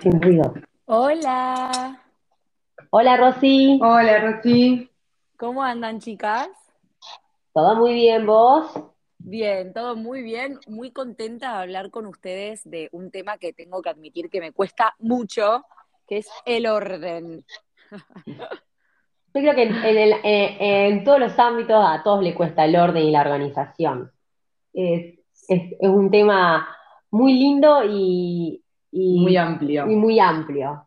sin ruido. Hola. Hola, Rosy. Hola, Rosy. ¿Cómo andan, chicas? ¿Todo muy bien, vos? Bien, todo muy bien. Muy contenta de hablar con ustedes de un tema que tengo que admitir que me cuesta mucho, que es el orden. Yo creo que en, en el- eh, en todos los ámbitos a todos le cuesta el orden y la organización. Es, es- es un tema muy lindo y, y- Muy amplio. y muy amplio.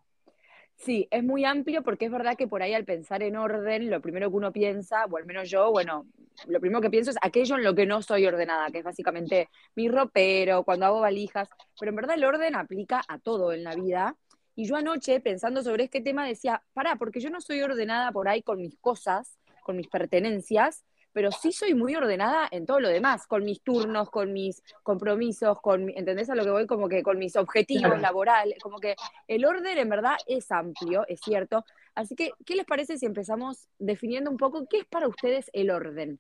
Sí, es muy amplio porque es verdad que por ahí al pensar en orden, lo primero que uno piensa, o al menos yo, bueno, lo primero que pienso es aquello en lo que no soy ordenada, que es básicamente mi ropero, cuando hago valijas, pero en verdad el orden aplica a todo en la vida. Y yo anoche, pensando sobre este tema, decía, pará, porque yo no soy ordenada por ahí con mis cosas, con mis pertenencias, pero sí soy muy ordenada en todo lo demás, con mis turnos, con mis compromisos, con, ¿entendés a lo que voy? Como que con mis objetivos Claro. laborales, como que el orden en verdad es amplio, es cierto. Así que, ¿qué les parece si empezamos definiendo un poco qué es para ustedes el orden?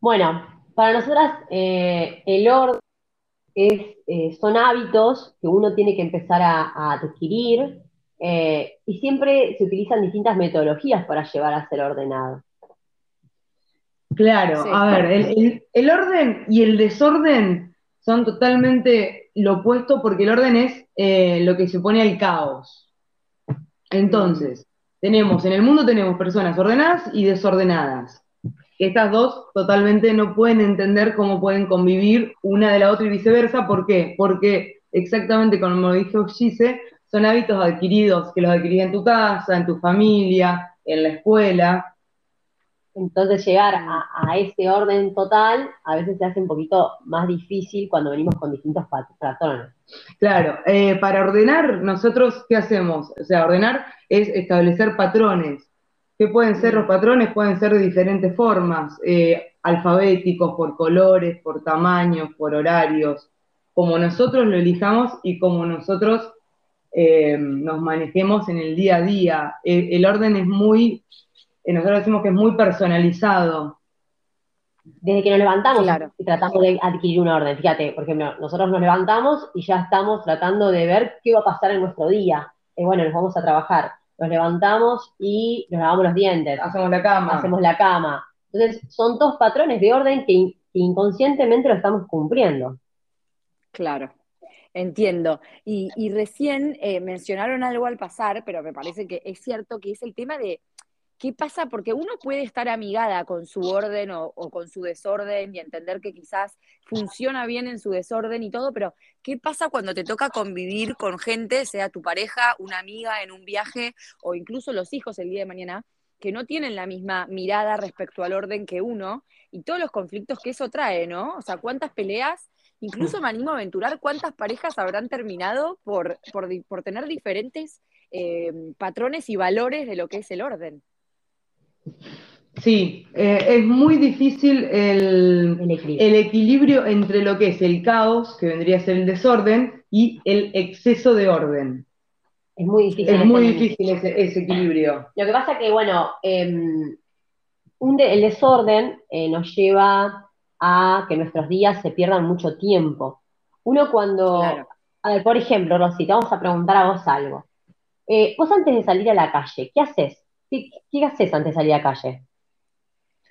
Bueno, para nosotras eh, el orden es, eh, son hábitos que uno tiene que empezar a, a adquirir eh, y siempre se utilizan distintas metodologías para llevar a ser ordenado. Claro, Sí. a ver, el, el- el orden y el desorden son totalmente lo opuesto porque el orden es eh, lo que se opone al caos. Entonces, tenemos, en el mundo tenemos personas ordenadas y desordenadas. Estas dos totalmente no pueden entender cómo pueden convivir una de la otra y viceversa. ¿Por qué? Porque exactamente como dijo Gise, son hábitos adquiridos, que los adquirís en tu casa, en tu familia, en la escuela. Entonces llegar a, a ese orden total a veces se hace un poquito más difícil cuando venimos con distintos pat- patrones. Claro, eh, para ordenar, nosotros, ¿qué hacemos? O sea, ordenar es establecer patrones. ¿Qué pueden ser los patrones? Pueden ser de diferentes formas, eh, alfabéticos, por colores, por tamaños, por horarios, como nosotros lo elijamos y como nosotros eh, nos manejemos en el día a día. Eh, el orden es muy, nosotros decimos que es muy personalizado. Desde que nos levantamos Claro. y tratamos de adquirir un orden. Fíjate, por ejemplo, nosotros nos levantamos y ya estamos tratando de ver qué va a pasar en nuestro día. Eh, bueno, nos vamos a trabajar. Nos levantamos y nos lavamos los dientes, Hacemos la cama. hacemos la cama. Entonces, son dos patrones de orden que, in- que inconscientemente lo estamos cumpliendo. Claro, entiendo. Y, y recién eh, mencionaron algo al pasar, pero me parece que es cierto que es el tema de qué pasa, porque uno puede estar amigada con su orden o, con su desorden y entender que quizás funciona bien en su desorden y todo, pero ¿qué pasa cuando te toca convivir con gente, sea tu pareja, una amiga en un viaje o incluso los hijos el día de mañana? que no tienen la misma mirada respecto al orden que uno y todos los conflictos que eso trae, ¿no? O sea, cuántas peleas Incluso me animo a aventurar cuántas parejas habrán terminado por, por, por tener diferentes eh, patrones y valores de lo que es el orden. Sí, eh, es muy difícil el, El equilibrio. el equilibrio entre lo que es el caos, que vendría a ser el desorden, y el exceso de orden. Es muy difícil. Es ese muy límite. difícil ese, ese equilibrio. Lo que pasa que, bueno, em, un de- el desorden eh, nos lleva a que nuestros días se pierdan mucho tiempo. Uno cuando, Claro. a ver, por ejemplo, Rosy, te vamos a preguntar a vos algo. Eh, vos antes de salir a la calle, ¿qué haces? ¿Qué, qué haces antes de salir a calle?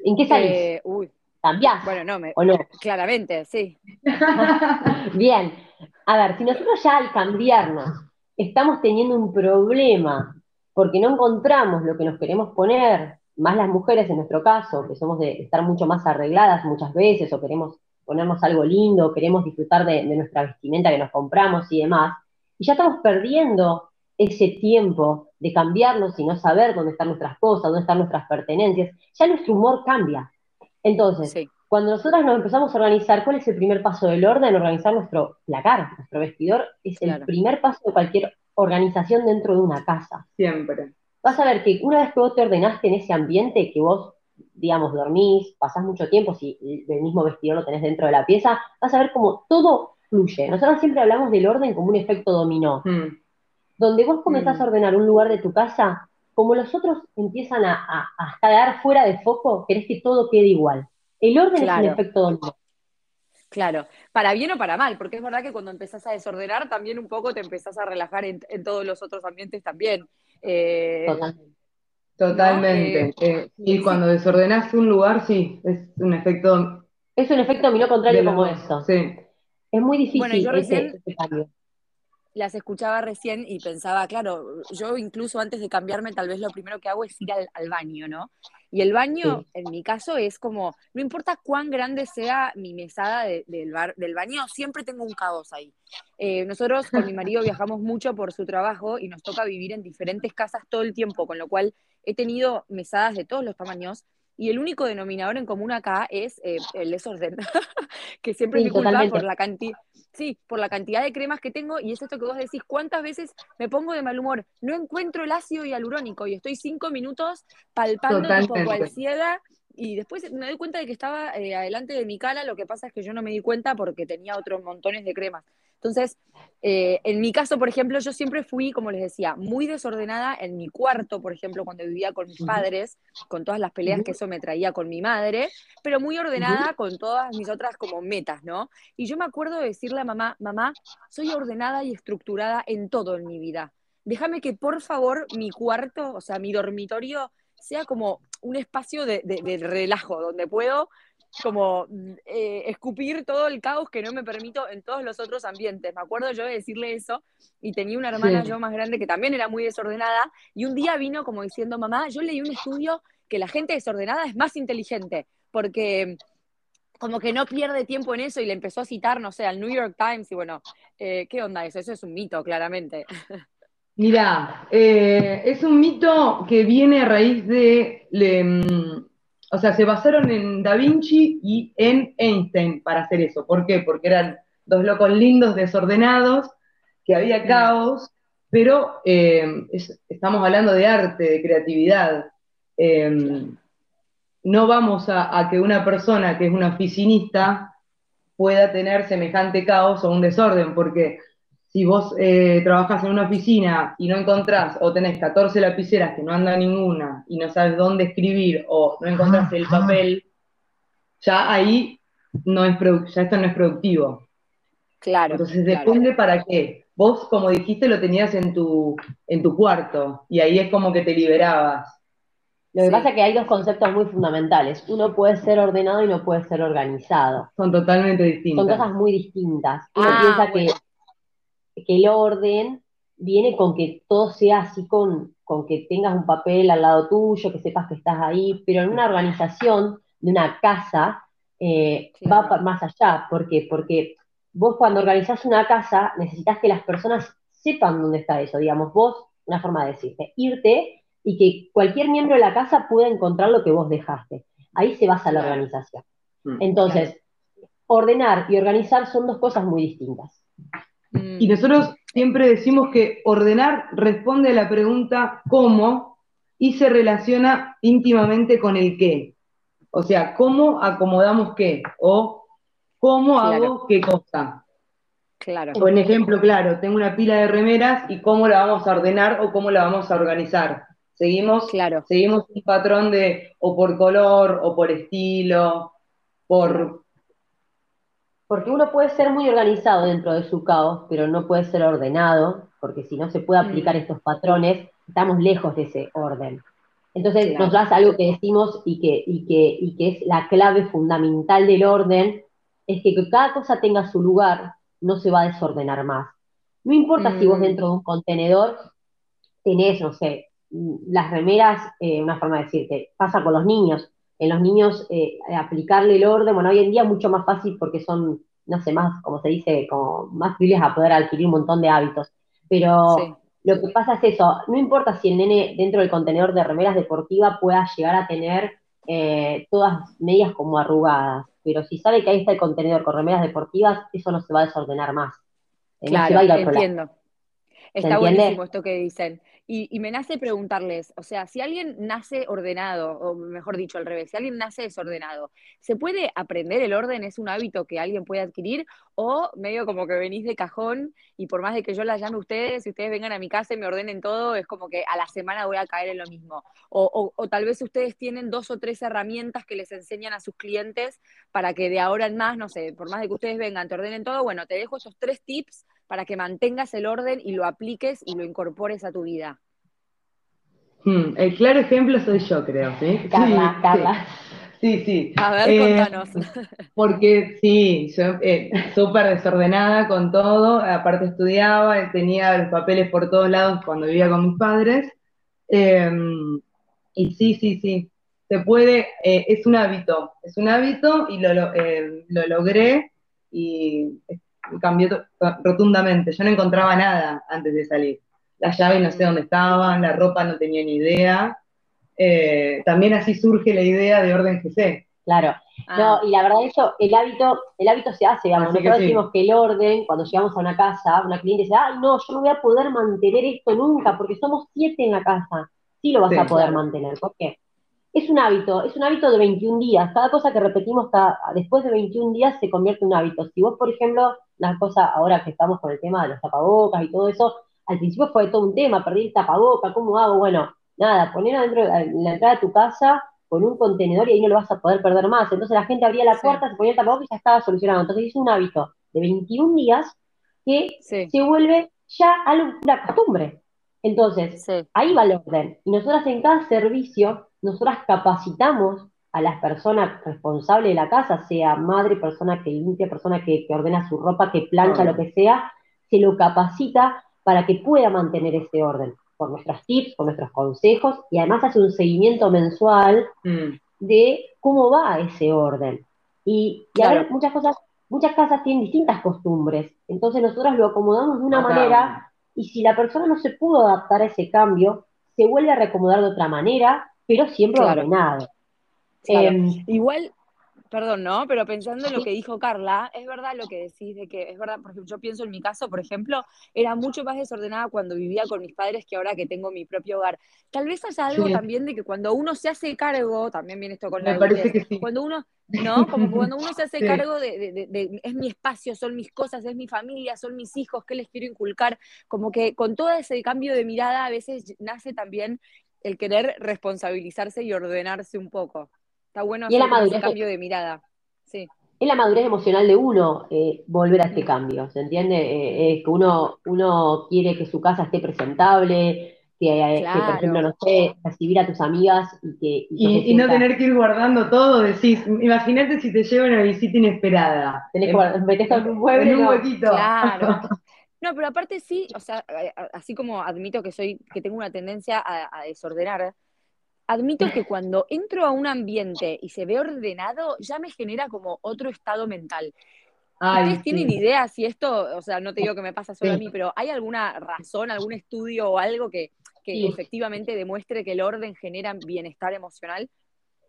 ¿En qué salís? Eh, uy, ¿Cambiás bueno, no, me, o no? claramente, sí. Bien, a ver, si nosotros ya al cambiarnos estamos teniendo un problema porque no encontramos lo que nos queremos poner, más las mujeres en nuestro caso, que somos de estar mucho más arregladas muchas veces, o queremos ponernos algo lindo, queremos disfrutar de, de nuestra vestimenta que nos compramos y demás, y ya estamos perdiendo ese tiempo de cambiarnos y no saber dónde están nuestras cosas, dónde están nuestras pertenencias, ya nuestro humor cambia. Entonces, Sí, cuando nosotras nos empezamos a organizar, ¿cuál es el primer paso del orden? Organizar nuestro placar, nuestro vestidor, es el primer paso de cualquier organización dentro de una casa. Siempre. Vas a ver que una vez que vos te ordenaste en ese ambiente, que vos, digamos, dormís, pasás mucho tiempo, si el mismo vestidor lo tenés dentro de la pieza, vas a ver como todo fluye. Nosotros siempre hablamos del orden como un efecto dominó. Mm. Donde vos comenzás Mm. a ordenar un lugar de tu casa, como los otros empiezan a, a, a quedar fuera de foco, querés que todo quede igual. El orden es un efecto dominó. Claro, para bien o para mal, porque es verdad que cuando empezás a desordenar también un poco te empezás a relajar en, todos los otros ambientes también. Eh, Totalmente. Eh, y cuando desordenás un lugar, sí, es un efecto... Es un efecto no contrario como eso. Sí. Es muy difícil bueno, yo recién, las escuchaba recién y pensaba, claro, yo incluso antes de cambiarme, tal vez lo primero que hago es ir al, baño, ¿no? Y el baño, en mi caso, es como, no importa cuán grande sea mi mesada del, bar, del baño, siempre tengo un caos ahí. Eh, nosotros con mi marido viajamos mucho por su trabajo y nos toca vivir en diferentes casas todo el tiempo, con lo cual he tenido mesadas de todos los tamaños y el único denominador en común acá es eh, el desorden, que siempre me culpa por la cantidad, sí, por la cantidad de cremas que tengo, y es esto que vos decís, ¿cuántas veces me pongo de mal humor? No encuentro el ácido hialurónico y estoy cinco minutos palpando tipo cual ciega, y después me doy cuenta de que estaba eh, adelante de mi cara, lo que pasa es que yo no me di cuenta porque tenía otros montones de cremas. Entonces, eh, en mi caso, por ejemplo, yo siempre fui, como les decía, muy desordenada en mi cuarto, por ejemplo, cuando vivía con mis padres, con todas las peleas que eso me traía con mi madre, pero muy ordenada con todas mis otras como metas, ¿no? Y yo me acuerdo de decirle a mamá, mamá, soy ordenada y estructurada en todo en mi vida. Déjame que por favor mi cuarto, o sea, mi dormitorio, sea como un espacio de, de relajo, donde puedo como eh, escupir todo el caos que no me permito en todos los otros ambientes. Me acuerdo yo de decirle eso y tenía una hermana yo más grande que también era muy desordenada y un día vino como diciendo, mamá, yo leí un estudio que la gente desordenada es más inteligente porque como que no pierde tiempo en eso y le empezó a citar, no sé, al New York Times y bueno, eh, ¿qué onda eso? Eso es un mito, claramente. Mira, eh, es un mito que viene a raíz de... Mm, o sea, se basaron en Da Vinci y en Einstein para hacer eso. ¿Por qué? Porque eran dos locos lindos, desordenados, que había caos, pero eh, estamos hablando de arte, de creatividad. Em, no vamos a, que una persona que es una oficinista pueda tener semejante caos o un desorden, porque si vos eh, trabajas en una oficina y no encontrás o tenés 14 lapiceras que no anda ninguna y no sabes dónde escribir o no encontrás el papel, ya ahí no es ya esto no es productivo. Claro. Entonces depende para qué. Vos, como dijiste, lo tenías en tu, en tu cuarto y ahí es como que te liberabas. Lo que pasa es que hay dos conceptos muy fundamentales. Uno puede ser ordenado y no puede ser organizado. Son totalmente distintos. Son cosas muy distintas. Uno ah, piensa que que el orden viene con que todo sea así, con, con que tengas un papel al lado tuyo, que sepas que estás ahí, pero en una organización de una casa eh, va más allá. ¿Por qué? Porque vos cuando organizás una casa necesitas que las personas sepan dónde está eso. Digamos, vos, una forma de decirte, irte y que cualquier miembro de la casa pueda encontrar lo que vos dejaste. Ahí se basa la organización. Mm, Entonces, ordenar y organizar son dos cosas muy distintas. Mm. Y nosotros siempre decimos que ordenar responde a la pregunta cómo y se relaciona íntimamente con el qué. O sea, ¿cómo acomodamos qué? O ¿cómo hago qué cosa? Claro. Por ejemplo, claro, tengo una pila de remeras y cómo la vamos a ordenar o cómo la vamos a organizar. Seguimos, claro. seguimos un patrón de o por color o por estilo, por porque uno puede ser muy organizado dentro de su caos, pero no puede ser ordenado, porque si no se puede aplicar mm. estos patrones, estamos lejos de ese orden. Entonces nos das algo que decimos y que, y, que, y que es la clave fundamental del orden, es que, cada cosa tenga su lugar, no se va a desordenar más. No importa si vos mm. dentro de un contenedor tenés, no sé, las remeras, eh, una forma de decirte, pasa con los niños, en los niños eh, aplicarle el orden, bueno, hoy en día mucho más fácil porque son, no sé, más, como se dice, como más fáciles a poder adquirir un montón de hábitos. Pero lo que pasa es eso, no importa si el nene dentro del contenedor de remeras deportivas pueda llegar a tener eh, todas medias como arrugadas, pero si sabe que ahí está el contenedor con remeras deportivas, eso no se va a desordenar más. Eh, claro, entiendo. Está buenísimo esto que dicen. Y, me nace preguntarles, o sea, si alguien nace ordenado, o mejor dicho, al revés, si alguien nace desordenado, ¿se puede aprender el orden? ¿Es un hábito que alguien puede adquirir? ¿O medio como que venís de cajón y por más de que yo la llame a ustedes, si ustedes vengan a mi casa y me ordenen todo, es como que a la semana voy a caer en lo mismo? O, o tal vez ustedes tienen dos o tres herramientas que les enseñan a sus clientes para que de ahora en más, no sé, por más de que ustedes vengan, te ordenen todo, bueno, te dejo esos tres tips para que mantengas el orden y lo apliques y lo incorpores a tu vida? Hmm, el claro ejemplo soy yo, creo, ¿sí? Carla, sí, Carla. Sí, sí. A ver, eh, contanos. Porque sí, yo eh, súper desordenada con todo, aparte estudiaba, tenía los papeles por todos lados cuando vivía con mis padres. Em, y sí, sí, sí, se puede, eh, es un hábito, es un hábito y lo, lo, lo logré y cambió rotundamente. Yo no encontraba nada antes de salir. Las llaves no sé dónde estaban, la ropa no tenía ni idea. Eh, también así surge la idea de orden GC. Claro. Ah. No, y la verdad eso, el hábito, el hábito se hace, digamos. Nosotros decimos que el orden, cuando llegamos a una casa, una cliente dice, ay no, yo no voy a poder mantener esto nunca, porque somos siete en la casa. Sí lo vas a poder mantener. ¿Por qué? es un hábito, es un hábito de 21 días. Cada cosa que repetimos después de 21 días se convierte en un hábito. Si vos, por ejemplo, una cosa ahora que estamos con el tema de los tapabocas y todo eso, al principio fue todo un tema, perdí el tapaboca, ¿cómo hago? Bueno, nada, ponerlo dentro en la entrada de tu casa con un contenedor y ahí no lo vas a poder perder más. Entonces la gente abría la puerta, se ponía el tapabocas y ya estaba solucionado. Entonces es un hábito de 21 días que se vuelve ya algo, una costumbre. Entonces, ahí va el orden. Y nosotras en cada servicio nosotras capacitamos a las personas responsables de la casa, sea madre, persona que limpia, persona que, ordena su ropa, que plancha, lo que sea, se lo capacita para que pueda mantener ese orden, con nuestros tips, con nuestros consejos, y además hace un seguimiento mensual mm. de cómo va ese orden. Y, muchas cosas, muchas casas tienen distintas costumbres, entonces nosotros lo acomodamos de una manera, y si la persona no se pudo adaptar a ese cambio, se vuelve a recomodar de otra manera, pero siempre ordenado. Em, Igual, perdón, ¿no? Pero pensando en lo que dijo Carla, es verdad lo que decís de que es verdad, porque yo pienso en mi caso, por ejemplo, era mucho más desordenada cuando vivía con mis padres que ahora que tengo mi propio hogar. Tal vez haya algo también de que cuando uno se hace cargo, también viene esto con la parece que sí. cuando uno, ¿no? Como cuando uno se hace cargo de, de, es mi espacio, son mis cosas, es mi familia, son mis hijos, ¿qué les quiero inculcar? Como que con todo ese cambio de mirada a veces nace también el querer responsabilizarse y ordenarse un poco. Está bueno hacer ese cambio de mirada. Sí. Es la madurez emocional de uno eh, volver a este cambio, ¿se entiende? Eh, es que uno, uno quiere que su casa esté presentable, que, eh, por ejemplo, no sé, recibir a tus amigas y que... Y, no tener que ir guardando todo, decís, imagínate si te lleva una visita inesperada. Tenés que meter en un mueble. En un huequito. Claro. No, pero aparte sí, o sea, así como admito que soy, que tengo una tendencia a, desordenar, admito que cuando entro a un ambiente y se ve ordenado, ya me genera como otro estado mental. ¿Ustedes tienen idea si esto, o sea, no te digo que me pasa solo a mí, pero ¿hay alguna razón, algún estudio o algo que, que efectivamente demuestre que el orden genera bienestar emocional?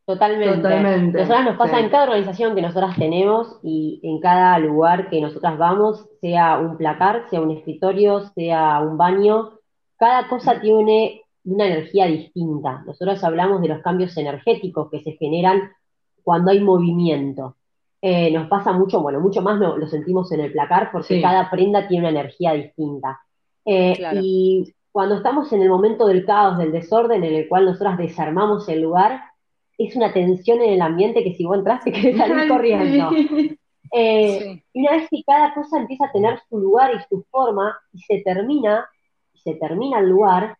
Totalmente. Totalmente. Nosotras nos pasa en cada organización que nosotras tenemos y en cada lugar que nosotras vamos, sea un placar, sea un escritorio, sea un baño, cada cosa tiene una energía distinta. Nosotros hablamos de los cambios energéticos que se generan cuando hay movimiento. Eh, nos pasa mucho, bueno, mucho más lo, sentimos en el placar porque cada prenda tiene una energía distinta. Eh, y cuando estamos en el momento del caos, del desorden, en el cual nosotras desarmamos el lugar, es una tensión en el ambiente que si vos entras te querés salir corriendo. Eh, y una vez que cada cosa empieza a tener su lugar y su forma, y se termina, y se termina el lugar,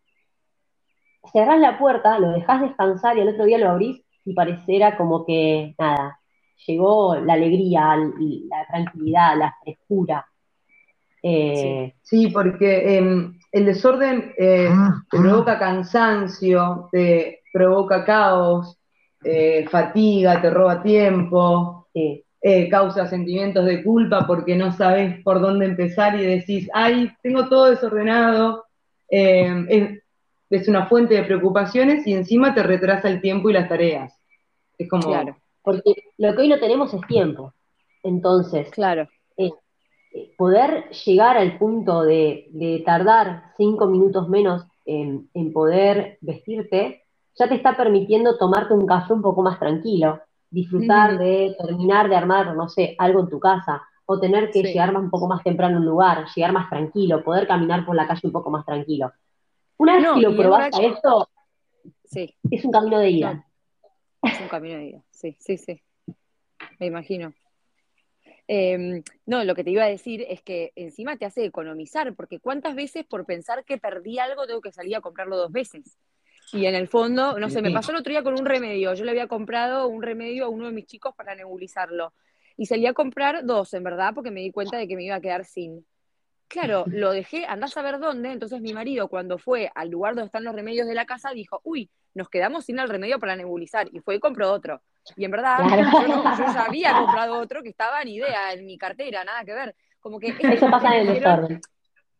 cerrás la puerta, lo dejás descansar y al otro día lo abrís y pareciera como que, nada, llegó la alegría, la tranquilidad, la frescura. Eh, sí. porque em, el desorden eh, ah, te provoca ah. cansancio, te provoca caos, eh, fatiga, te roba tiempo, eh, causa sentimientos de culpa porque no sabes por dónde empezar y decís, ay, tengo todo desordenado, eh, es, una fuente de preocupaciones y encima te retrasa el tiempo y las tareas. Es como... Claro, porque lo que hoy no tenemos es tiempo. Entonces, claro. poder llegar al punto de, tardar cinco minutos menos en, poder vestirte, ya te está permitiendo tomarte un café un poco más tranquilo, disfrutar de terminar de armar, no sé, algo en tu casa, o tener que llegar un poco más temprano a un lugar, llegar más tranquilo, poder caminar por la calle un poco más tranquilo. Una vez que lo probaste a esto, es un camino de ida. Es un camino de ida, sí, sí, sí. Me imagino. Em, no, lo que te iba a decir es que encima te hace economizar, porque cuántas veces por pensar que perdí algo tengo que salir a comprarlo dos veces. Y en el fondo, no sé, me pasó el otro día con un remedio. Yo le había comprado un remedio a uno de mis chicos para nebulizarlo. Y salí a comprar dos, en verdad, porque me di cuenta de que me iba a quedar sin. Claro, lo dejé, andás a ver dónde. Entonces mi marido, cuando fue al lugar donde están los remedios de la casa, dijo, uy, nos quedamos sin el remedio para nebulizar. Y fue y compró otro. Y en verdad, yo, ya había comprado otro que estaba ni idea en mi cartera, nada que ver. Como que eso pasa en el desorden.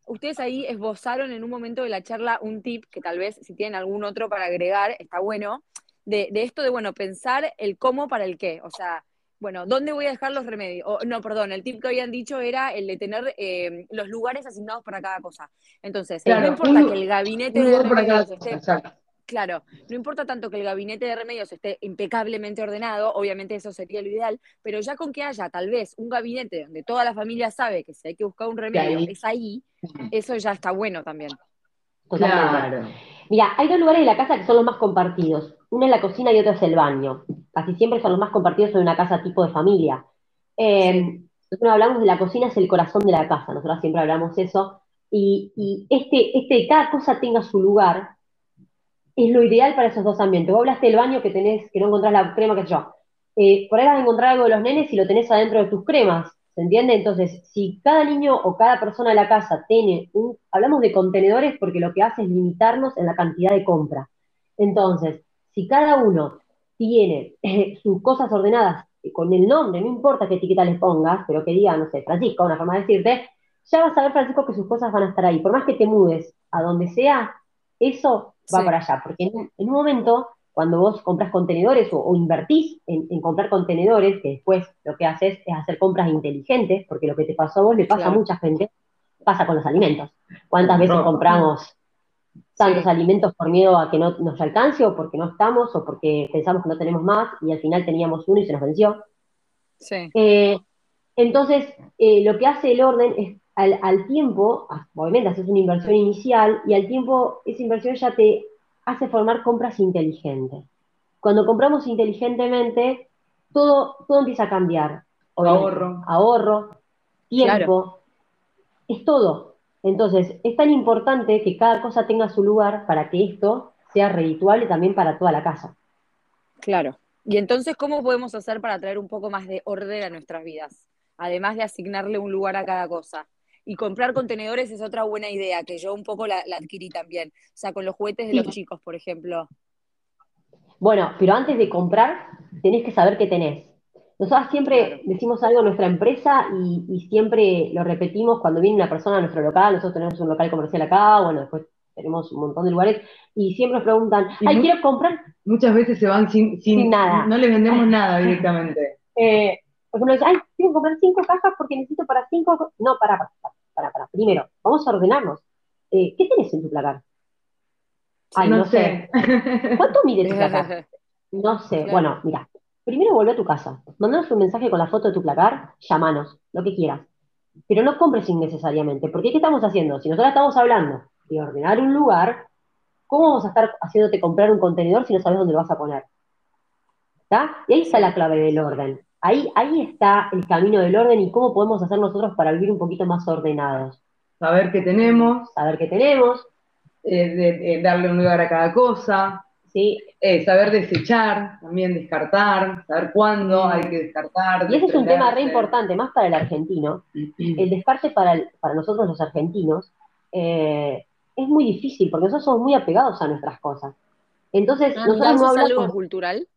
Ustedes ahí esbozaron en un momento de la charla un tip que tal vez si tienen algún otro para agregar, está bueno, de, esto de, bueno, pensar el cómo para el qué. O sea, bueno, ¿dónde voy a dejar los remedios? no, perdón, el tip que habían dicho era el de tener eh, los lugares asignados para cada cosa. Entonces, no importa que el gabinete de remedios esté... Claro, no importa tanto que el gabinete de remedios esté impecablemente ordenado, obviamente eso sería lo ideal, pero ya con que haya tal vez un gabinete donde toda la familia sabe que si hay que buscar un remedio es ahí, eso ya está bueno también. Claro. Mira, hay dos lugares de la casa que son los más compartidos. Uno es la cocina y otro es el baño. Casi siempre son los más compartidos en una casa tipo de familia. Eh, nosotros hablamos de la cocina, es el corazón de la casa. Nosotros siempre hablamos eso. Y, y este, este, cada cosa tenga su lugar, es lo ideal para esos dos ambientes. Vos hablaste del baño que tenés, que no encontrás la crema, que yo. Eh, por ahí vas a encontrar algo de los nenes y lo tenés adentro de tus cremas, ¿se entiende? Entonces, si cada niño o cada persona de la casa tiene un, hablamos de contenedores porque lo que hace es limitarnos en la cantidad de compra. Entonces, si cada uno tiene eh, sus cosas ordenadas con el nombre, no importa qué etiqueta les pongas, pero que diga, no sé, Francisco, una forma de decirte, ya vas a ver, Francisco, que sus cosas van a estar ahí. Por más que te mudes a donde sea, eso va para allá, porque en un, momento, cuando vos compras contenedores o, invertís en, comprar contenedores, que después lo que haces es hacer compras inteligentes, porque lo que te pasó a vos le pasa a mucha gente, pasa con los alimentos. ¿Cuántas veces compramos tantos alimentos por miedo a que no nos alcance o porque no estamos o porque pensamos que no tenemos más y al final teníamos uno y se nos venció? Sí. Eh, entonces, eh, lo que hace el orden es al, tiempo, obviamente haces una inversión inicial y al tiempo esa inversión ya te hace formar compras inteligentes. Cuando compramos inteligentemente, todo, todo empieza a cambiar. Ahorro. Ahorro, tiempo, es todo. Entonces, es tan importante que cada cosa tenga su lugar para que esto sea redituable también para toda la casa. Claro. Y entonces, ¿cómo podemos hacer para traer un poco más de orden a nuestras vidas? Además de asignarle un lugar a cada cosa. Y comprar contenedores es otra buena idea, que yo un poco la, adquirí también. O sea, con los juguetes de los chicos, por ejemplo. Bueno, pero antes de comprar, tenés que saber qué tenés. Nosotros siempre decimos algo en nuestra empresa y, siempre lo repetimos cuando viene una persona a nuestro local. Nosotros tenemos un local comercial acá, bueno, después tenemos un montón de lugares y siempre nos preguntan, ay, quiero comprar. Muchas veces se van sin, sin, nada. No les vendemos nada directamente. Eh, por ejemplo, ay, quiero comprar cinco cajas porque necesito para cinco. No, para, para, para, para. Primero, vamos a ordenarnos. Eh, ¿Qué tienes en tu placar? Ay, no, sé. ¿Cuánto mide tu placar? No sé. Bueno, mira, primero vuelve a tu casa. Mandanos un mensaje con la foto de tu placar, llámanos, lo que quieras. Pero no compres innecesariamente, porque ¿qué estamos haciendo? Si nosotros estamos hablando de ordenar un lugar, ¿cómo vamos a estar haciéndote comprar un contenedor si no sabes dónde lo vas a poner? ¿Está? Y ahí está la clave del orden. Ahí, ahí está el camino del orden y cómo podemos hacer nosotros para vivir un poquito más ordenados. Saber qué tenemos. Saber qué tenemos. Eh, darle un lugar a cada cosa. ¿Sí? Eh, saber desechar, también descartar, saber cuándo hay que descartar. Y ese es un tema re importante, más para el argentino. El descarte para, para nosotros los argentinos eh, es muy difícil, porque nosotros somos muy apegados a nuestras cosas. Entonces, ah, nosotros no hablamos... algo cultural?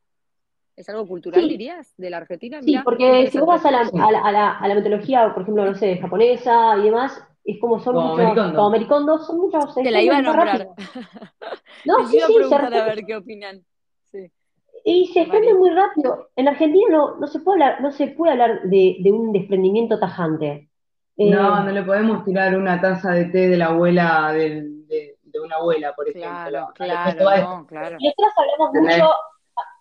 ¿Es algo cultural, dirías, de la Argentina? sí, porque si vos vas a la, a, la, a, la, mitología, por ejemplo, no sé, japonesa y demás, es como son muchos, como americondos, son muchos. Te la iba a nombrar. no, sí, iba a preguntar a ver qué opinan. Sí. Y se expande muy rápido. En Argentina no, no, se puede hablar, no se puede hablar de, de un desprendimiento tajante. Eh, No, no le podemos tirar una taza de té de la abuela de, de una abuela, por ejemplo. Claro, claro, no, claro. Nosotros hablamos mucho,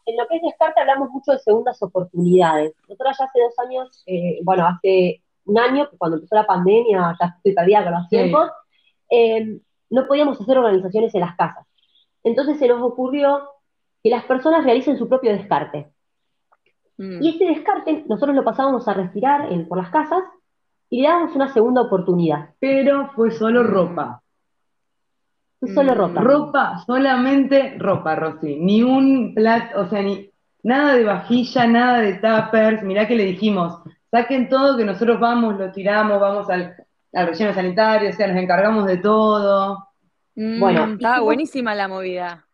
en lo que es descarte hablamos mucho de segundas oportunidades. Nosotros ya hace dos años, eh, bueno, hace un año, que cuando empezó la pandemia, ya estoy perdida con los Sí. tiempos, eh, no podíamos hacer organizaciones en las casas. Entonces se nos ocurrió que las personas realicen su propio descarte. Mm, Y ese descarte nosotros lo pasábamos a respirar en- por las casas y le dábamos una segunda oportunidad. Pero fue solo ropa. Fue solo Mm. ropa. Ropa, solamente ropa, Rosy. Ni un plato, o sea, ni nada de vajilla, nada de tuppers. Mirá que le dijimos, saquen todo que nosotros vamos, lo tiramos, vamos al, al relleno sanitario, o sea, nos encargamos de todo. mm, Bueno, estaba hicimos- buenísima la movida.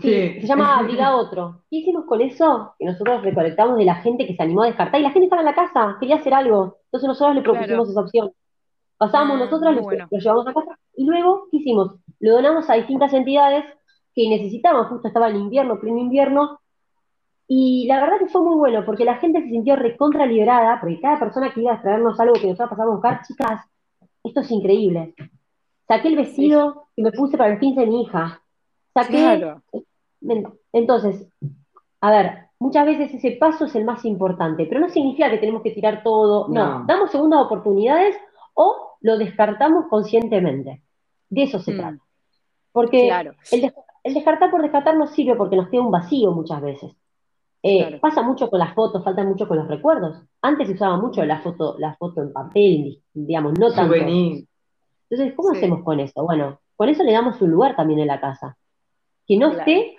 Sí, se llama Abriga Otro. ¿Qué hicimos con eso? Que nosotros recolectamos de la gente que se animó a descartar y la gente estaba en la casa, quería hacer algo. Entonces nosotros le propusimos Claro. esa opción. Pasábamos Ah, lo, bueno. lo llevamos a casa y luego, ¿qué hicimos? Lo donamos a distintas entidades que necesitaban, justo estaba el invierno, pleno invierno, y la verdad que fue muy bueno porque la gente se sintió recontra liberada, porque cada persona que iba a traernos algo que nosotros pasamos a buscar, chicas, esto es increíble. Saqué el vestido que me puse para el 15 de mi hija. Saqué Claro. Entonces, a ver, muchas veces ese paso es el más importante, pero no significa que tenemos que tirar todo, no, No. damos segundas oportunidades o lo descartamos conscientemente. De eso se Mm. trata. Porque Claro. el, des- el descartar por descartar no sirve porque nos queda un vacío muchas veces. Eh, Claro. Pasa mucho con las fotos, falta mucho con los recuerdos. Antes se usaba mucho la foto, la foto en papel, digamos, no tanto. Souvenir. Entonces, ¿cómo Sí. hacemos con eso? Bueno, con eso le damos un lugar también en la casa. Que no Claro. esté,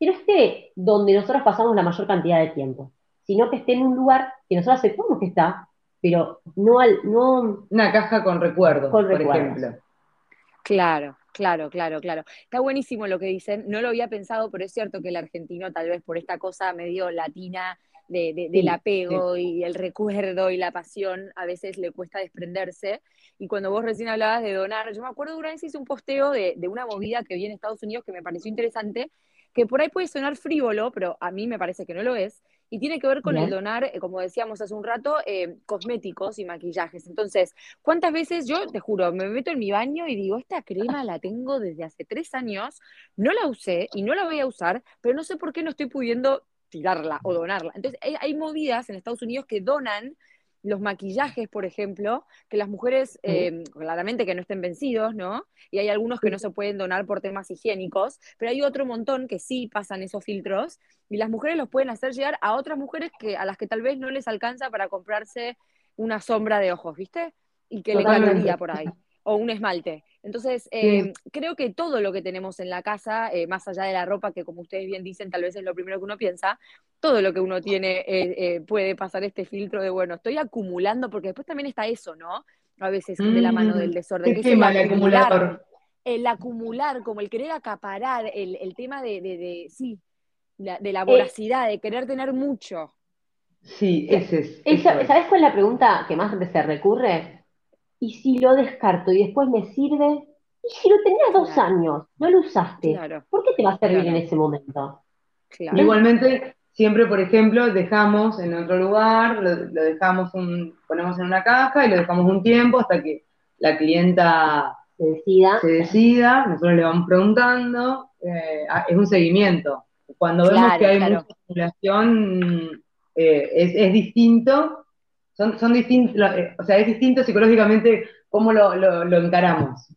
que no esté donde nosotros pasamos la mayor cantidad de tiempo, sino que esté en un lugar que nosotros sepamos que está, pero no al, no, Una caja con recuerdos, Con por recuerdos. ejemplo. Claro, claro, claro, claro. Está buenísimo lo que dicen. No lo había pensado, pero es cierto que el argentino, tal vez por esta cosa medio latina de, de- del Sí, apego y el recuerdo y la pasión, a veces le cuesta desprenderse. Y cuando vos recién hablabas de donar, yo me acuerdo una vez hice un posteo de, de una movida que vi en Estados Unidos que me pareció interesante, que por ahí puede sonar frívolo, pero a mí me parece que no lo es, y tiene que ver con el donar, eh, como decíamos hace un rato, eh, cosméticos y maquillajes. Entonces, ¿Cuántas veces yo, te juro, me meto en mi baño y digo, esta crema la tengo desde hace tres años, no la usé y no la voy a usar, pero no sé por qué no estoy pudiendo tirarla o donarla? Entonces, hay, hay movidas en Estados Unidos que donan los maquillajes, por ejemplo, que las mujeres, eh, claramente que no estén vencidos, ¿no? Y hay algunos que no se pueden donar por temas higiénicos, pero hay otro montón que sí pasan esos filtros y las mujeres los pueden hacer llegar a otras mujeres que, a las que tal vez no les alcanza para comprarse una sombra de ojos, ¿viste? y que le encantaría por ahí. O un esmalte. Entonces, eh, creo que todo lo que tenemos en la casa, eh, más allá de la ropa, que como ustedes bien dicen, tal vez es lo primero que uno piensa, todo lo que uno tiene eh, eh, puede pasar este filtro de, bueno, estoy acumulando, porque después también está eso, ¿no? A veces de la mano Mm, del desorden. que es el acumular, acumulador. el acumular, como el querer acaparar, el, el tema de, de, de- sí, la- de la voracidad, de querer tener mucho. Sí, ese es. Eso- eso es. ¿Sabes cuál es la pregunta que más se recurre? ¿Y si lo descarto y después me sirve? ¿Y si lo tenías dos Claro. años, no lo usaste? Claro, ¿Por qué te va a servir Claro. en ese momento? claro. Igualmente, siempre, por ejemplo, dejamos en otro lugar, lo, lo dejamos un, ponemos en una caja y lo dejamos un tiempo hasta que la clienta Se decida. se decida, nosotros le vamos preguntando, eh, es un seguimiento. Cuando vemos Claro, que hay claro. mucha acumulación, eh, es, es distinto, son, son distintos, o sea, es distinto psicológicamente cómo lo, lo- lo encaramos.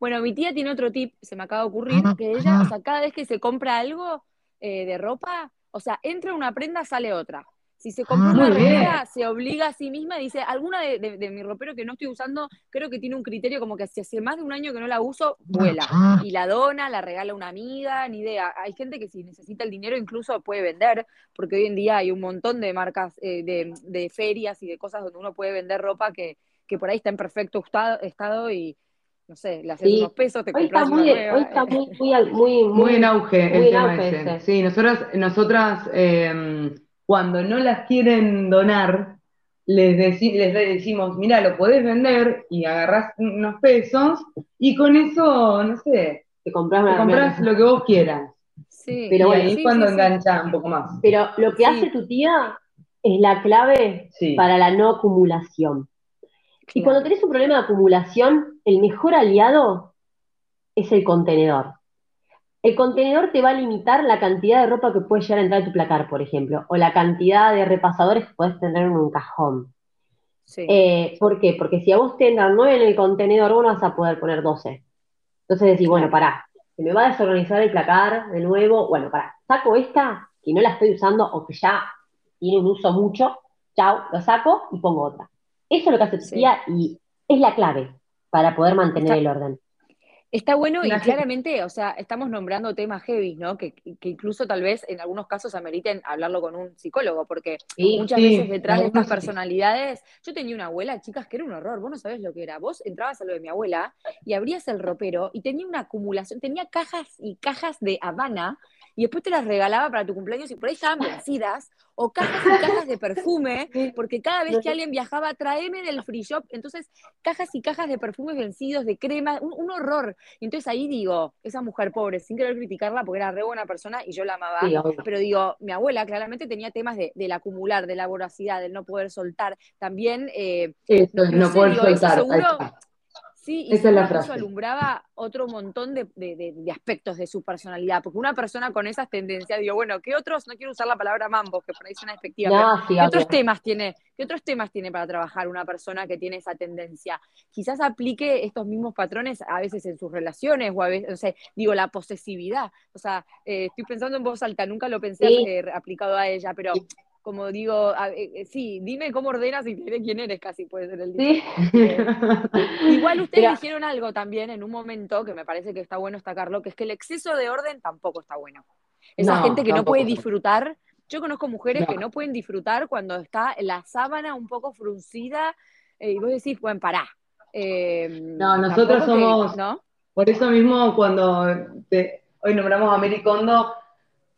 Bueno, mi tía tiene otro tip, se me acaba de ocurrir, que ella, o sea, cada vez que se compra algo eh, de ropa, o sea, entra una prenda, sale otra. Si se compra Ah, una remera, se obliga a sí misma, dice, alguna de, de- de mi ropero que no estoy usando, creo que tiene un criterio como que si hace más de un año que no la uso, vuela. Y la dona, la regala a una amiga, ni idea. Hay gente que si necesita el dinero incluso puede vender, porque hoy en día hay un montón de marcas, eh, de, de ferias y de cosas donde uno puede vender ropa que, que por ahí está en perfecto estado, estado y, no sé, le haces Sí. unos pesos, te Hoy está compras una nueva. hoy está eh. muy, muy, al- muy, Muy en auge muy el en tema auge ese. ese. Sí, nosotras, nosotras eh, cuando no las quieren donar, les, deci- les decimos, mira, lo podés vender y agarrás unos pesos y con eso, no sé, te compras te compras lo que vos quieras. Sí, Pero y bueno, ahí sí, cuando sí, sí. engancha un poco más. Pero lo que Sí. hace tu tía es la clave Sí. para la no acumulación. Y cuando tenés un problema de acumulación, el mejor aliado es el contenedor. El contenedor te va a limitar la cantidad de ropa que puede llegar a entrar a tu placar, por ejemplo, o la cantidad de repasadores que puedes tener en un cajón. Eh, ¿Por qué? Porque si a vos te entran 9 en el contenedor, vos no vas a poder poner 12. Entonces decís, bueno, pará, se me va a desorganizar el placar de nuevo, bueno, pará, saco esta que no la estoy usando o que ya tiene un uso mucho, chao, lo saco y pongo otra. Eso es lo que hace tu y es la clave para poder mantener el orden. Está bueno y claramente, o sea, estamos nombrando temas heavy, ¿no? Que, incluso tal vez en algunos casos ameriten hablarlo con un psicólogo, porque muchas veces detrás de estas personalidades, yo tenía una abuela, chicas, que era un horror, vos no sabés lo que era. Vos entrabas a lo de mi abuela y abrías el ropero y tenía una acumulación, tenía cajas y cajas de Habana y después te las regalaba para tu cumpleaños y por ahí estaban vencidas, o cajas y cajas de perfume, porque cada vez que alguien viajaba, tráeme del free shop, entonces cajas y cajas de perfumes vencidos, de crema, un, horror. Y entonces ahí digo, esa mujer pobre, sin querer criticarla, porque era re buena persona y yo la amaba, pero digo, mi abuela claramente tenía temas de, del acumular, de la voracidad, del no poder soltar, también... Eh, no, poder soltar. Sí, y eso alumbraba otro montón de, aspectos de su personalidad, porque una persona con esas tendencias, digo, bueno, ¿qué otros, no quiero usar la palabra mambo, que por ahí suena efectiva, ¿qué otros temas tiene, qué otros temas tiene para trabajar una persona que tiene esa tendencia? Quizás aplique estos mismos patrones a veces en sus relaciones, o a veces, o sea, digo, la posesividad, o sea, eh, estoy pensando en voz alta, nunca lo pensé eh, aplicado a ella, pero como digo, eh, eh, sí, dime cómo ordenas y diré quién eres, casi puede ser el dicho. igual ustedes dijeron algo también en un momento que me parece que está bueno destacarlo, que es que el exceso de orden tampoco está bueno. Esa gente que no puede disfrutar, yo conozco mujeres que no pueden disfrutar cuando está la sábana un poco fruncida eh, y vos decís, bueno, pará. no, nosotros somos, por eso mismo cuando hoy nombramos a Mary Kondo,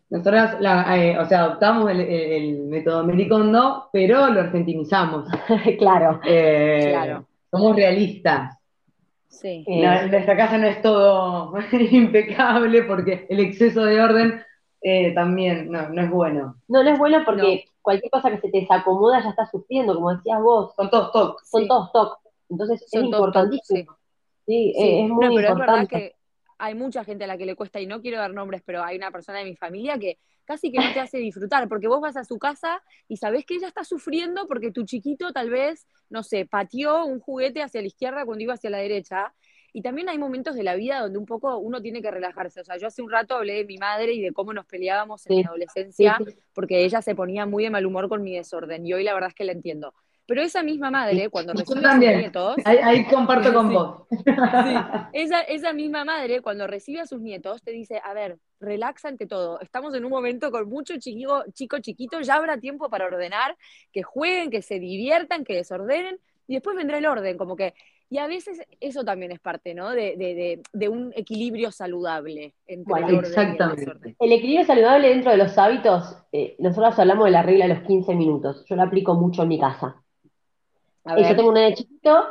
nosotras, eh, o sea, adoptamos el, método Mericondo, pero lo argentinizamos. claro, eh, claro. Somos realistas. Sí. Eh, nuestra casa no es todo impecable porque el exceso de orden también no, es bueno. No, no es bueno porque cualquier cosa que se te desacomoda ya está sufriendo, como decías vos. Son todos TOC. Son todos TOC. Entonces es importantísimo. sí. es muy importante hay mucha gente a la que le cuesta, y no quiero dar nombres, pero hay una persona de mi familia que casi que no te hace disfrutar, porque vos vas a su casa y sabés que ella está sufriendo porque tu chiquito tal vez, no sé, pateó un juguete hacia la izquierda cuando iba hacia la derecha. Y también hay momentos de la vida donde un poco uno tiene que relajarse. O sea, yo hace un rato hablé de mi madre y de cómo nos peleábamos en mi adolescencia, porque ella se ponía muy de mal humor con mi desorden. Y hoy la verdad es que la entiendo. Pero esa misma madre, cuando recibe a sus nietos. Ahí, comparto con vos. esa, esa misma madre, cuando recibe a sus nietos, te dice: A ver, relaxa ante todo. Estamos en un momento con mucho chico, chico chiquito, ya habrá tiempo para ordenar, que jueguen, que se diviertan, que desordenen, y después vendrá el orden, como que. Y a veces eso también es parte, ¿no? De, un equilibrio saludable entre el orden y el desorden. El equilibrio saludable dentro de los hábitos, eh, nosotros hablamos de la regla de los 15 minutos. Yo lo aplico mucho en mi casa. Yo tengo un nene chiquito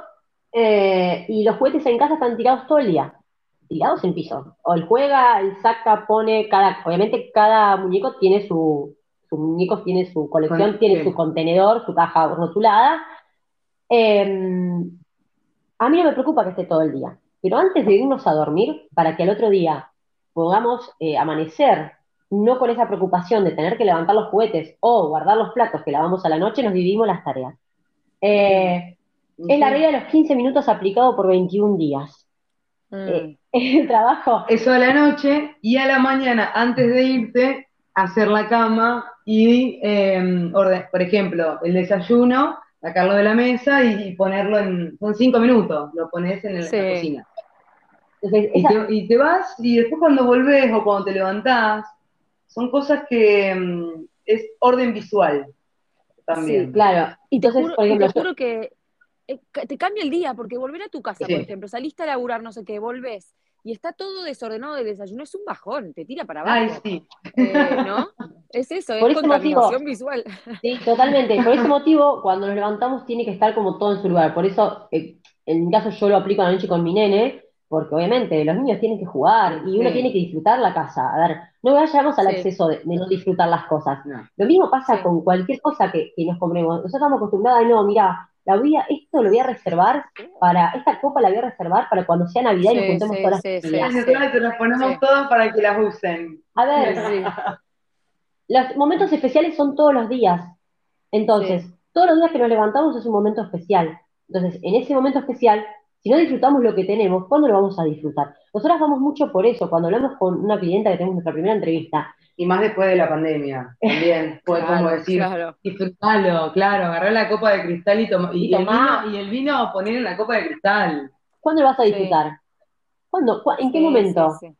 eh, y los juguetes en casa están tirados todo el día, tirados en piso. O él juega, él saca, pone, cada, obviamente cada muñeco tiene su, su muñeco tiene su colección, tiene su contenedor, su caja rotulada. Em, a mí no me preocupa que esté todo el día, pero antes de irnos a dormir, para que al otro día podamos eh, amanecer no con esa preocupación de tener que levantar los juguetes o guardar los platos que lavamos a la noche, nos dividimos las tareas. Eh, es la regla de los 15 minutos aplicado por 21 días. Eh, el trabajo. Eso a la noche y a la mañana, antes de irte, hacer la cama y, em, por ejemplo, el desayuno, sacarlo de la mesa y, ponerlo en. Son 5 minutos, lo pones en, la cocina. y, te, vas y después cuando volvés o cuando te levantás, son cosas que em, es orden visual. También. Sí, claro. Y te, juro, que eh, te cambia el día, porque volver a tu casa, por ejemplo, saliste a laburar, no sé qué, volvés, y está todo desordenado de desayuno, es un bajón, te tira para abajo. Ay, sí. Eh, ¿No? Es eso, es contaminación visual. Sí, totalmente. Por ese motivo, cuando nos levantamos, tiene que estar como todo en su lugar. Por eso, eh, en mi caso, yo lo aplico a la noche con mi nene, porque obviamente los niños tienen que jugar y uno tiene que disfrutar la casa. A ver, no vayamos al exceso de, no disfrutar las cosas. Lo mismo pasa con cualquier cosa que, nos compremos. Nosotros estamos acostumbrados a, no, mira, la voy a, esto lo voy a reservar para, esta copa la voy a reservar para cuando sea Navidad y nos Sí, juntemos sí, todas sí, las sí. familias. Entonces te las ponemos Sí. todas para que las usen. A ver, Sí. los momentos especiales son todos los días. Entonces, todos los días que nos levantamos es un momento especial. Entonces, en ese momento especial, si no disfrutamos lo que tenemos, ¿cuándo lo vamos a disfrutar? Nosotras vamos mucho por eso. Cuando hablamos con una clienta que tenemos nuestra primera entrevista, Y más después de la pandemia, también. Fue Claro, como decir, claro. disfrutalo, claro, agarrar la copa de cristal y, toma- y, Y el tomá. vino, y el vino poner en la copa de cristal. ¿cuándo lo vas a Sí. disfrutar? ¿Cuándo? ¿Cu- ¿En qué Sí, momento? sí, sí.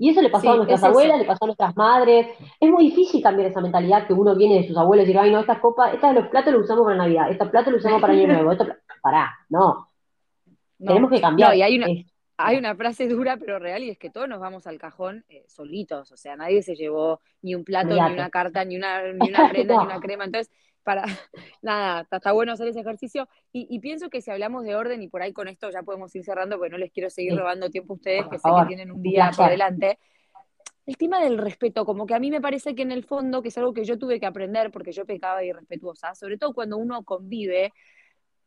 Y eso le pasó Sí, a nuestras es eso. abuelas, le pasó a nuestras madres. Es muy difícil cambiar esa mentalidad que uno viene de sus abuelos y decir, ay, no, estas copas, estas los platos los usamos para Navidad, estos platos los usamos para Año Nuevo, estos pla-". Pará, no, No. tenemos que cambiar. No, y hay una, Es- hay una frase dura pero real y es que todos nos vamos al cajón eh, solitos, o sea, nadie se llevó ni un plato, ni una carta, ni una, ni una prenda, No. ni una crema, entonces, para nada, está, bueno hacer ese ejercicio y, y pienso que si hablamos de orden y por ahí con esto ya podemos ir cerrando porque no les quiero seguir Sí. robando tiempo a ustedes Por que sé favor, que tienen un día por placer. delante. El tema del respeto, como que a mí me parece que en el fondo, que es algo que yo tuve que aprender porque yo pecaba irrespetuosa, sobre todo cuando uno convive,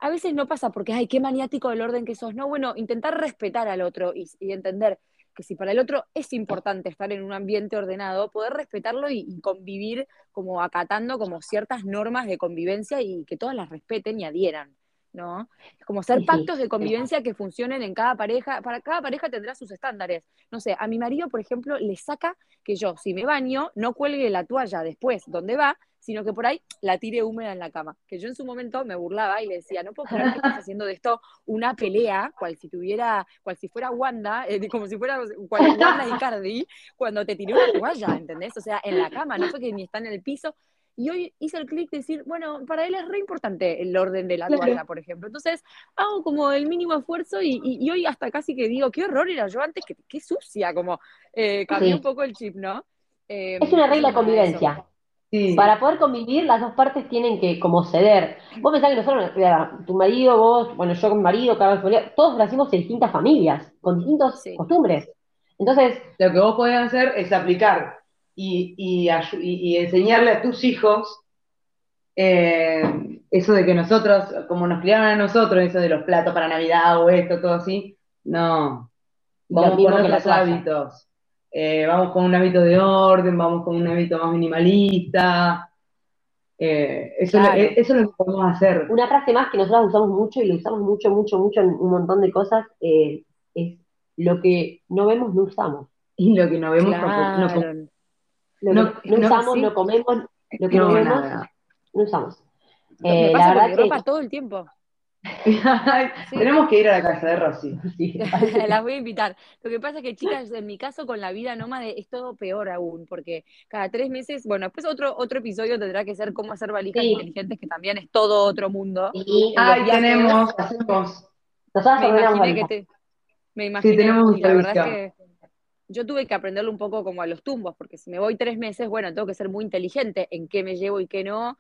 a veces no pasa porque, ay, qué maniático del orden que sos. No, bueno, intentar respetar al otro y, entender que si para el otro es importante estar en un ambiente ordenado, poder respetarlo y, y convivir como acatando como ciertas normas de convivencia y que todas las respeten y adhieran, ¿no? Es como ser pactos de convivencia que funcionen en cada pareja. Para cada pareja tendrá sus estándares. No sé, a mi marido, por ejemplo, le saca que yo, si me baño, no cuelgue la toalla después donde va, sino que por ahí la tire húmeda en la cama. Que yo en su momento me burlaba y le decía, no puedo creer que estás haciendo de esto una pelea, cual si tuviera, cual si fuera Wanda, eh, como si fuera cual Wanda Icardi, cuando te tiré una toalla, ¿entendés? O sea, en la cama, no fue que ni está en el piso. Y hoy hice el clic de decir, bueno, para él es re importante el orden de la Claro. toalla, por ejemplo. Entonces, hago como el mínimo esfuerzo y, y- y hoy hasta casi que digo, qué horror era yo antes, que qué sucia, como eh, cambié Sí. un poco el chip, ¿no? Eh, Es una regla de nada, convivencia. eso. Sí. Para poder convivir, las dos partes tienen que como ceder. Vos pensás que nosotros, mira, tu marido, vos, bueno, yo con mi marido, cada vez todos nacimos en distintas familias, con distintas Sí. costumbres. Entonces, Lo que vos podés hacer es aplicar y, y enseñarle a tus hijos eh, eso de que nosotros, como nos criaron a nosotros, eso de los platos para Navidad o esto, todo así, no. Vamos con otros hábitos. Eh, vamos con un hábito de orden, vamos con un hábito más minimalista. Eh, eso, es lo- Claro. eso es lo que podemos hacer. una frase más que nosotros usamos mucho y lo usamos mucho, mucho, mucho en un montón de cosas, es lo que no vemos, no usamos. Y lo que no vemos, tampoco- no, Claro. Lo No, que no, no, usamos, sí. no comemos, lo que no, no, vemos, nada. no usamos. Me Eh, pasa la con mi verdad que ropa todo el tiempo. Sí. Tenemos que ir a la casa de Rosy. sí, Las voy a invitar. Lo que pasa es que, chicas, en mi caso con la vida nómade es todo peor aún, porque cada tres meses, bueno, después otro, otro episodio tendrá que ser cómo hacer valijas Sí. inteligentes, que también es todo otro mundo. y Ay, tenemos, hacemos. nosotras Me imaginé que te, me imaginé, tenemos un y la verdad es que yo tuve que aprenderle un poco como a los tumbos, porque si me voy tres meses, bueno, tengo que ser muy inteligente en qué me llevo y qué no.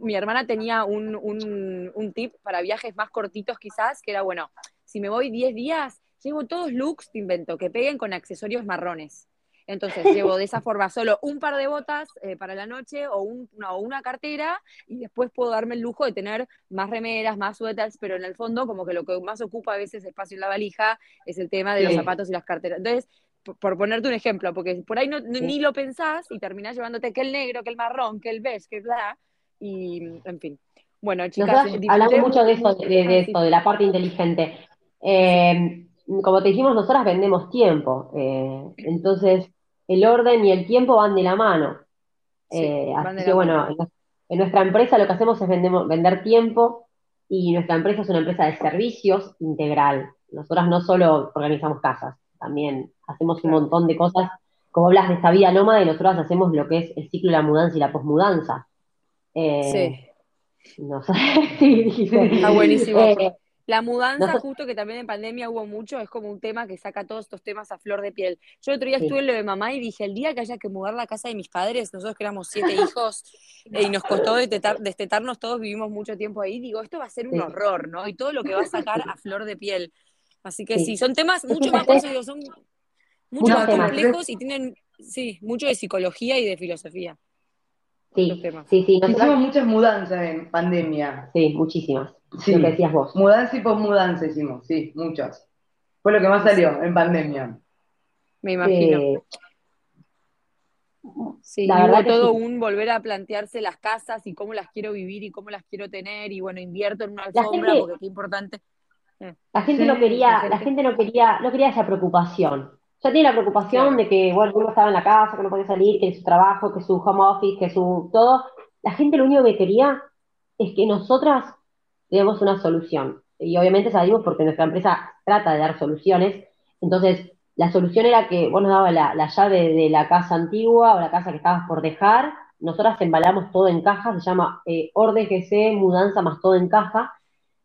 Mi, hermana tenía un, un, un tip para viajes más cortitos quizás, que era, bueno, si me voy 10 días, llevo todos looks, te invento, que peguen con accesorios marrones. Entonces llevo de esa forma solo un par de botas eh, para la noche o, un- no, una cartera y después puedo darme el lujo de tener más remeras, más suéteres, pero en el fondo como que lo que más ocupa a veces espacio en la valija es el tema de los Sí. zapatos y las carteras. Entonces, por, ponerte un ejemplo, porque por ahí no, no- ni lo pensás y terminás llevándote que el negro, que el marrón, que el beige, que bla, y en fin. Bueno, chicas, Nosotros hablamos mucho de eso, de, de esto, de la parte inteligente. Eh, como te dijimos, nosotras vendemos tiempo. eh, entonces, el orden y el tiempo van de la mano. Eh, así que bueno, mano. en nuestra empresa lo que hacemos es vendemos- vender tiempo y nuestra empresa es una empresa de servicios integral. Nosotras no solo organizamos casas, también hacemos un montón de cosas. Como hablas de esta vida nómada, y nosotras hacemos lo que es el ciclo de la mudanza y la posmudanza. Eh, Sí, no sé, sí, está buenísimo. Eh, La mudanza, Nosotros- justo que también en pandemia hubo mucho, es como un tema que saca todos estos temas a flor de piel. Yo el otro día Sí. estuve en lo de mamá y dije, el día que haya que mudar la casa de mis padres, nosotros que éramos siete hijos eh, y nos costó destetar- destetarnos todos, vivimos mucho tiempo ahí, digo, esto va a ser un Sí. horror, ¿no? Y todo lo que va a sacar a flor de piel. Así que Sí. sí, son temas mucho más, por digo, son Muchos más temas. complejos y tienen, sí, mucho de psicología y de filosofía. Sí, sí, sí. Hicimos muchas mudanzas en pandemia. Sí, muchísimas. Sí. Lo que decías vos. Mudanza y posmudanza hicimos, sí, muchas. Fue lo que más salió en pandemia. Me imagino. Eh, Sí, La y verdad hubo que todo sí. un volver a plantearse las casas y cómo las quiero vivir y cómo las quiero tener y bueno, invierto en una La alfombra gente- porque qué importante. La gente Sí, no quería, la la gente- gente no quería, no quería esa preocupación. Ya tiene la preocupación de que, bueno, uno estaba en la casa, que no podía salir, que su trabajo, que su home office, que su todo. La gente lo único que quería es que nosotras demos una solución. Y obviamente sabemos porque nuestra empresa trata de dar soluciones. Entonces, la solución era que vos nos dabas la, la llave de la casa antigua o la casa que estabas por dejar. Nosotras embalamos todo en caja, se llama eh, Orden GC, mudanza más todo en caja.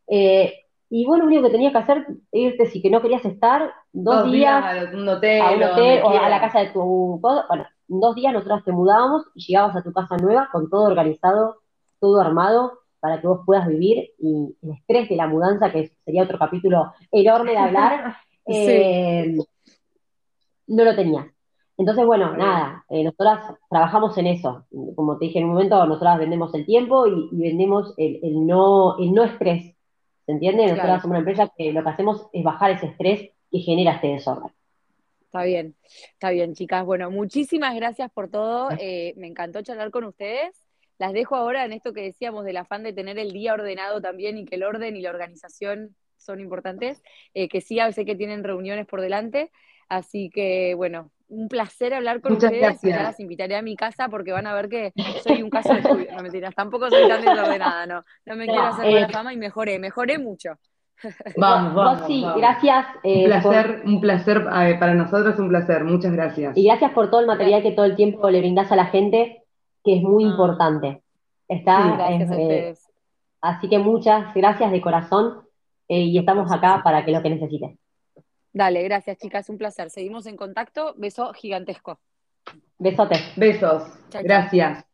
Eh, y vos lo único que tenías que hacer, irte si que no querías estar, dos, días a un hotel, a un donde hotel o a la casa de tu... Bueno, en dos días nosotros te mudábamos y llegabas a tu casa nueva con todo organizado, todo armado, para que vos puedas vivir y el estrés de la mudanza, que sería otro capítulo enorme de hablar, Sí. eh, no lo tenías. Entonces, bueno, nada, eh, nosotras trabajamos en eso. Como te dije en un momento, nosotras vendemos el tiempo y, y vendemos el, el no, el no estrés. ¿Se entiende? Nosotras Claro. somos una empresa que lo que hacemos es bajar ese estrés que genera este desorden. Está bien, está bien, chicas. Bueno, muchísimas gracias por todo. Eh, me encantó charlar con ustedes. Las dejo ahora en esto que decíamos del afán de tener el día ordenado también y que el orden y la organización son importantes. Eh, que sí, a veces que tienen reuniones por delante. Así que, bueno, un placer hablar con Muchas ustedes. y Ya gracias. las invitaré a mi casa porque van a ver que soy un caso de estudio. No mentiras, tampoco soy tan desordenada, no. No me No, quiero hacer eh, mala fama y mejoré, mejoré mucho. Vamos, Vos vamos. sí, vamos. gracias. Un eh, placer, un placer eh, para nosotros, un placer. Muchas gracias. y gracias por todo el material que todo el tiempo le brindás a la gente, que es muy Ah. importante. Está, Sí. Gracias es, a eh, ustedes. así que muchas gracias de corazón eh, y estamos acá para que lo que necesiten. Dale, gracias, chicas, un placer. Seguimos en contacto. Beso gigantesco. Besotes. Besos. Chao, chao. Gracias.